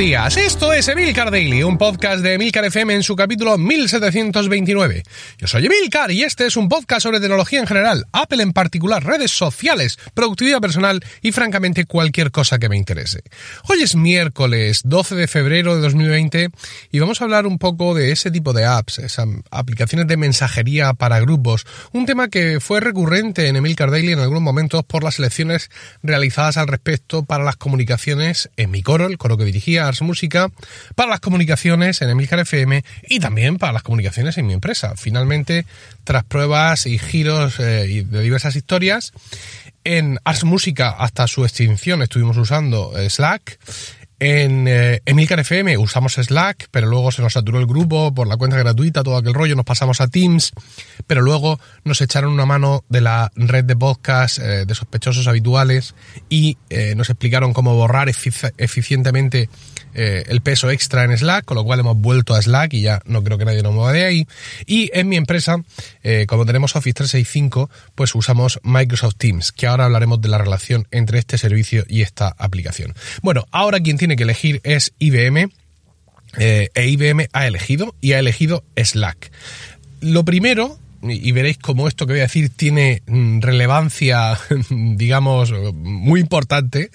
días, esto es Emilcar Daily, un podcast de Emilcar FM en su capítulo 1729. Yo soy Emilcar y este es un podcast sobre tecnología en general, Apple en particular, redes sociales, productividad personal y francamente cualquier cosa que me interese. Hoy es miércoles 12 de febrero de 2020 y vamos a hablar un poco de ese tipo de apps, esas aplicaciones de mensajería para grupos, un tema que fue recurrente en Emilcar Daily en algunos momentos por las elecciones realizadas al respecto para las comunicaciones en mi coro, el coro que dirigía Ars Música, para las comunicaciones en Emilcar FM y también para las comunicaciones en mi empresa. Finalmente, tras pruebas y giros eh, de diversas historias, en Ars Música hasta su extinción estuvimos usando eh, Slack en eh, Emilcar FM usamos Slack, pero luego se nos saturó el grupo por la cuenta gratuita, todo aquel rollo, nos pasamos a Teams, pero luego nos echaron una mano de la red de podcast eh, de sospechosos habituales y eh, nos explicaron cómo borrar eficientemente eh, el peso extra en Slack, con lo cual hemos vuelto a Slack y ya no creo que nadie nos mueva de ahí. Y en mi empresa, eh, como tenemos Office 365, pues usamos Microsoft Teams, que ahora hablaremos de la relación entre este servicio y esta aplicación. Bueno, ahora quien tiene que elegir es IBM. Eh, e IBM ha elegido y ha elegido Slack. Lo primero y veréis cómo esto que voy a decir tiene mm, relevancia, digamos, muy importante,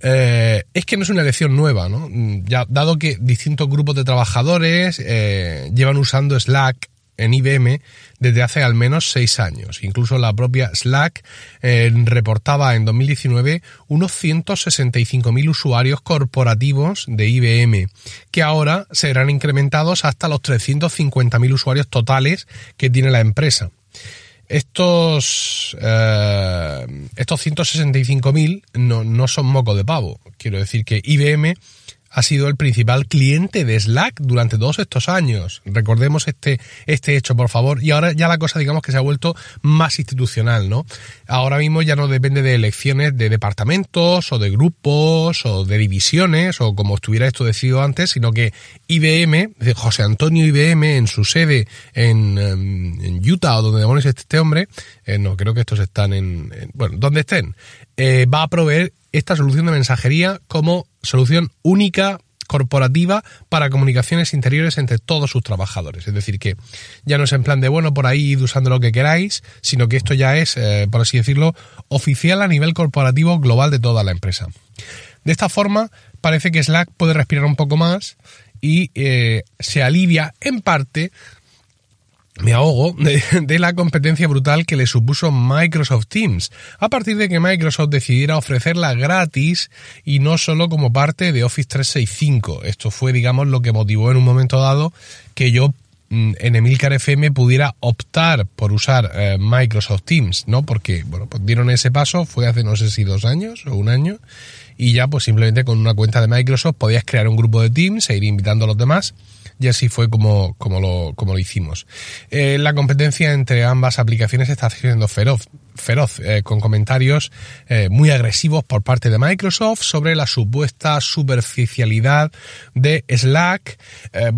eh, es que no es una elección nueva, ¿no? Mm, dado que distintos grupos de trabajadores eh, llevan usando Slack en IBM desde hace al menos seis años. Incluso la propia Slack eh, reportaba en 2019 unos 165.000 usuarios corporativos de IBM, que ahora serán incrementados hasta los 350.000 usuarios totales que tiene la empresa. Estos, eh, estos 165.000 no, no son moco de pavo. Quiero decir que IBM ha sido el principal cliente de Slack durante todos estos años. Recordemos este, este hecho, por favor. Y ahora ya la cosa, digamos, que se ha vuelto más institucional, ¿no? Ahora mismo ya no depende de elecciones de departamentos o de grupos o de divisiones o como estuviera esto decidido antes, sino que IBM, José Antonio IBM, en su sede en, em, en Utah o donde demonios esté este hombre, eh, no, creo que estos están en, bueno, donde estén, eh, va a proveer esta solución de mensajería como solución única corporativa para comunicaciones interiores entre todos sus trabajadores. Es decir, que ya no es en plan de, bueno, por ahí id usando lo que queráis, sino que esto ya es, eh, por así decirlo, oficial a nivel corporativo global de toda la empresa. De esta forma, parece que Slack puede respirar un poco más y eh, se alivia en parte me ahogo de, la competencia brutal que le supuso Microsoft Teams, a partir de que Microsoft decidiera ofrecerla gratis y no solo como parte de Office 365. Esto fue, digamos, lo que motivó en un momento dado que yo mm, en Emilcar FM pudiera optar por usar eh, Microsoft Teams, ¿no? Porque, bueno, pues dieron ese paso, fue hace no sé si dos años o un año, y ya pues simplemente con una cuenta de Microsoft podías crear un grupo de Teams e ir invitando a los demás y así fue como, como, lo, como lo hicimos. Eh, la competencia entre ambas aplicaciones está siendo feroz, feroz eh, con comentarios eh, muy agresivos por parte de Microsoft sobre la supuesta superficialidad de Slack.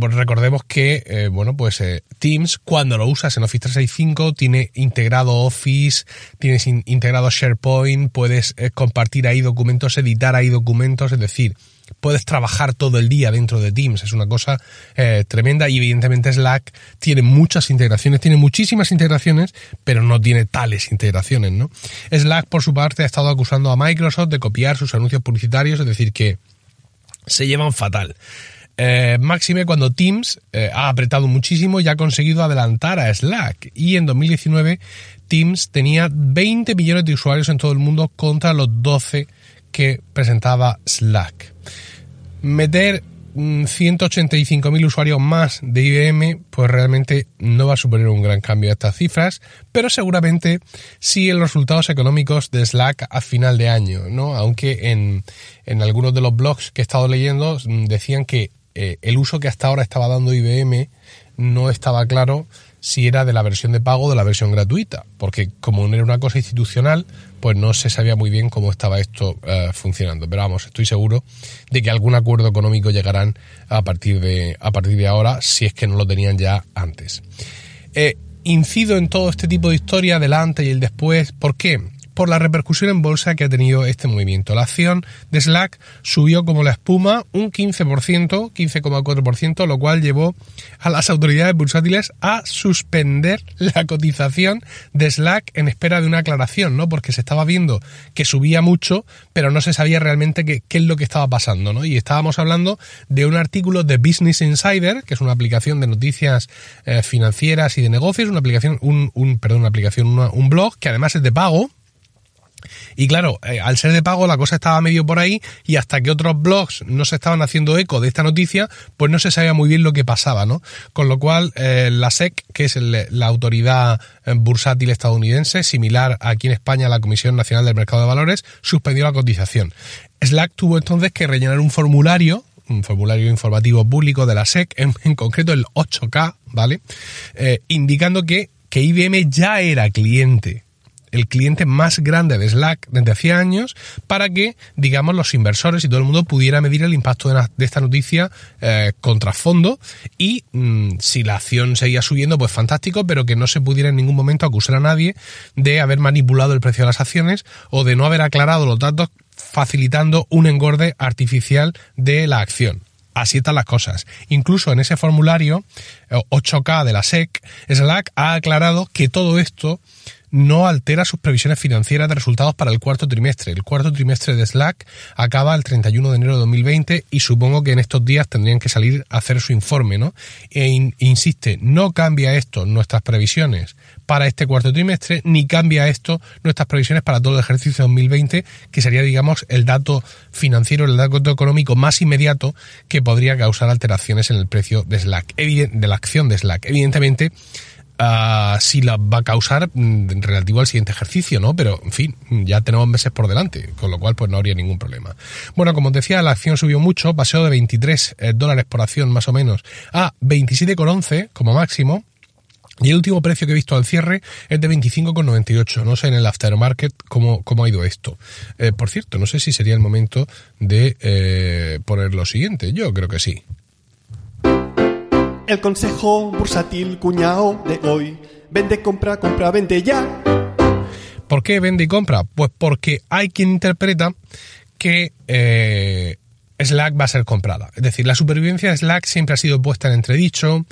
Recordemos que, bueno, pues Teams, cuando lo usas en Office 365, tiene integrado Office, tienes integrado SharePoint, puedes compartir ahí documentos, editar ahí documentos, es decir, puedes trabajar todo el día dentro de Teams. Es una cosa eh, tremenda y evidentemente Slack tiene muchas integraciones, tiene muchísimas integraciones, pero no tiene tales integraciones, ¿no? Slack, por su parte, ha estado acusando a Microsoft de copiar sus anuncios publicitarios, es decir, que se llevan fatal. Eh, máxime cuando Teams eh, ha apretado muchísimo y ha conseguido adelantar a Slack. Y en 2019 Teams tenía 20 millones de usuarios en todo el mundo contra los 12 que presentaba Slack. Meter 185.000 mm, usuarios más de IBM, pues realmente no va a suponer un gran cambio a estas cifras, pero seguramente sí en los resultados económicos de Slack a final de año, ¿no? Aunque en, en algunos de los blogs que he estado leyendo mm, decían que eh, el uso que hasta ahora estaba dando IBM no estaba claro si era de la versión de pago o de la versión gratuita, porque como no era una cosa institucional, pues no se sabía muy bien cómo estaba esto eh, funcionando. Pero vamos, estoy seguro de que algún acuerdo económico llegarán a partir de, a partir de ahora, si es que no lo tenían ya antes. Eh, incido en todo este tipo de historia, adelante y el después. ¿Por qué? Por la repercusión en bolsa que ha tenido este movimiento. La acción de Slack subió como la espuma un 15%, 15,4%, lo cual llevó a las autoridades bursátiles a suspender la cotización de Slack en espera de una aclaración, ¿no? Porque se estaba viendo que subía mucho, pero no se sabía realmente qué, es lo que estaba pasando, ¿no? Y estábamos hablando de un artículo de Business Insider, que es una aplicación de noticias eh, financieras y de negocios, una aplicación, un, un perdón, una aplicación, un blog que además es de pago, y claro, eh, al ser de pago la cosa estaba medio por ahí y hasta que otros blogs no se estaban haciendo eco de esta noticia, pues no se sabía muy bien lo que pasaba, ¿no? Con lo cual, eh, la SEC, que es la autoridad eh, bursátil estadounidense, similar aquí en España a la Comisión Nacional del Mercado de Valores, suspendió la cotización. Slack tuvo entonces que rellenar un formulario un formulario informativo público de la SEC, en, concreto el 8K, ¿vale? indicando que, que IBM ya era cliente el cliente más grande de Slack desde hacía años para que, digamos, los inversores y todo el mundo pudiera medir el impacto de, esta noticia eh, contra fondo y mm, si la acción seguía subiendo, pues fantástico, pero que no se pudiera en ningún momento acusar a nadie de haber manipulado el precio de las acciones o de no haber aclarado los datos facilitando un engorde artificial de la acción. Así están las cosas. Incluso en ese formulario 8K eh, de la SEC, Slack ha aclarado que todo esto no altera sus previsiones financieras de resultados para el cuarto trimestre. El cuarto trimestre de Slack acaba el 31 de enero de 2020 y supongo que en estos días tendrían que salir a hacer su informe, ¿no? E insiste, no cambia esto nuestras previsiones para este cuarto trimestre, ni cambia esto nuestras previsiones para todo el ejercicio 2020, que sería, digamos, el dato financiero, el dato económico más inmediato que podría causar alteraciones en el precio de Slack, de la acción de Slack. Evidentemente, uh, si la va a causar mm, relativo al siguiente ejercicio, ¿no? Pero, en fin, ya tenemos meses por delante, con lo cual pues no habría ningún problema. Bueno, como os decía, la acción subió mucho, pasó de 23 eh, dólares por acción más o menos a 27,11 como máximo. Y el último precio que he visto al cierre es de 25,98. No sé en el aftermarket cómo, cómo ha ido esto. Eh, por cierto, no sé si sería el momento de eh, poner lo siguiente. Yo creo que sí. El consejo bursátil cuñado de hoy. Vende, compra, compra, vende ya. ¿Por qué vende y compra? Pues porque hay quien interpreta que eh, Slack va a ser comprada. Es decir, la supervivencia de Slack siempre ha sido puesta en entredicho,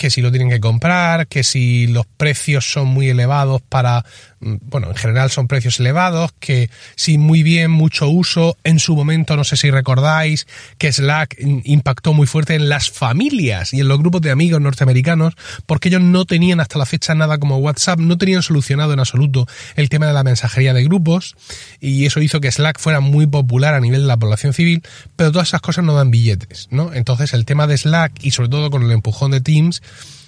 que si lo tienen que comprar, que si los precios son muy elevados para Mm, bueno, en general son precios elevados, que sí, muy bien, mucho uso. En su momento, no sé si recordáis, que Slack impactó muy fuerte en las familias y en los grupos de amigos norteamericanos, porque ellos no tenían hasta la fecha nada como WhatsApp, no tenían solucionado en absoluto el tema de la mensajería de grupos, y eso hizo que Slack fuera muy popular a nivel de la población civil, pero todas esas cosas no dan billetes, ¿no? Entonces el tema de Slack y sobre todo con el empujón de Teams,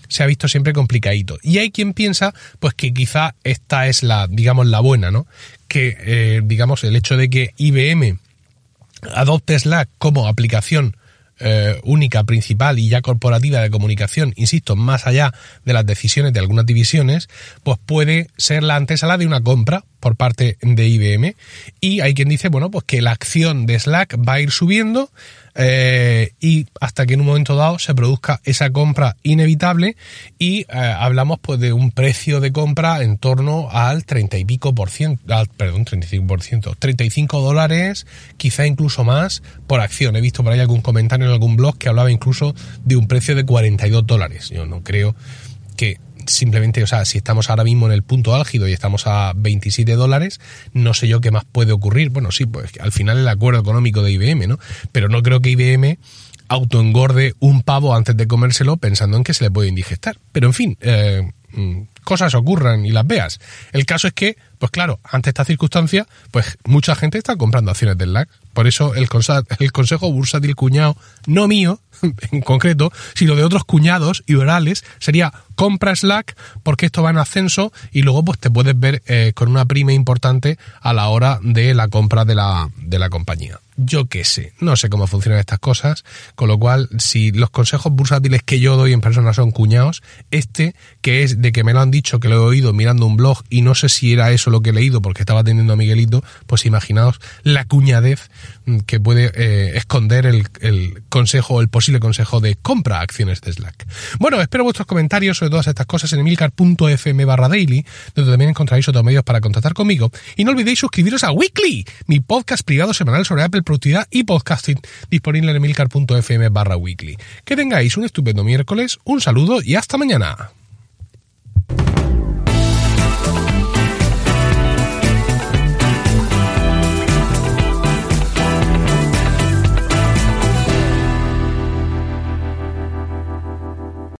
se ha visto siempre complicadito. Y hay quien piensa, pues que quizá esta es la, digamos, la buena, ¿no? Que, eh, digamos, el hecho de que IBM adopte Slack como aplicación eh, única, principal y ya corporativa de comunicación, insisto, más allá de las decisiones de algunas divisiones, pues puede ser la antesala de una compra por parte de IBM. Y hay quien dice, bueno, pues que la acción de Slack va a ir subiendo eh, y hasta que en un momento dado se produzca esa compra inevitable y eh, hablamos pues de un precio de compra en torno al 30 y pico por ciento, perdón, 35 por ciento, 35 dólares, quizá incluso más por acción. He visto por ahí algún comentario en algún blog que hablaba incluso de un precio de 42 dólares. Yo no creo que simplemente, o sea, si estamos ahora mismo en el punto álgido y estamos a 27 dólares, no sé yo qué más puede ocurrir. Bueno, sí, pues al final el acuerdo económico de IBM, ¿no? Pero no creo que IBM autoengorde un pavo antes de comérselo pensando en que se le puede indigestar. Pero en fin, eh, mm, cosas ocurran y las veas. El caso es que, pues claro, ante esta circunstancia, pues mucha gente está comprando acciones del LAC. Por eso el, el consejo bursátil cuñado, no mío en concreto, sino de otros cuñados y orales, sería compra Slack porque esto va en ascenso y luego pues te puedes ver eh, con una prima importante a la hora de la compra de la, de la compañía. Yo qué sé, no sé cómo funcionan estas cosas, con lo cual si los consejos bursátiles que yo doy en persona son cuñados, este que es de que me lo han dicho, que lo he oído mirando un blog y no sé si era eso lo que he leído porque estaba atendiendo a Miguelito, pues imaginaos la cuñadez que puede eh, esconder el, el consejo o el posible posible consejo de compra acciones de Slack. Bueno, espero vuestros comentarios sobre todas estas cosas en emilcar.fm barra daily, donde también encontraréis otros medios para contactar conmigo. Y no olvidéis suscribiros a Weekly, mi podcast privado semanal sobre Apple Productividad y Podcasting, disponible en emilcar.fm barra weekly. Que tengáis un estupendo miércoles, un saludo y hasta mañana.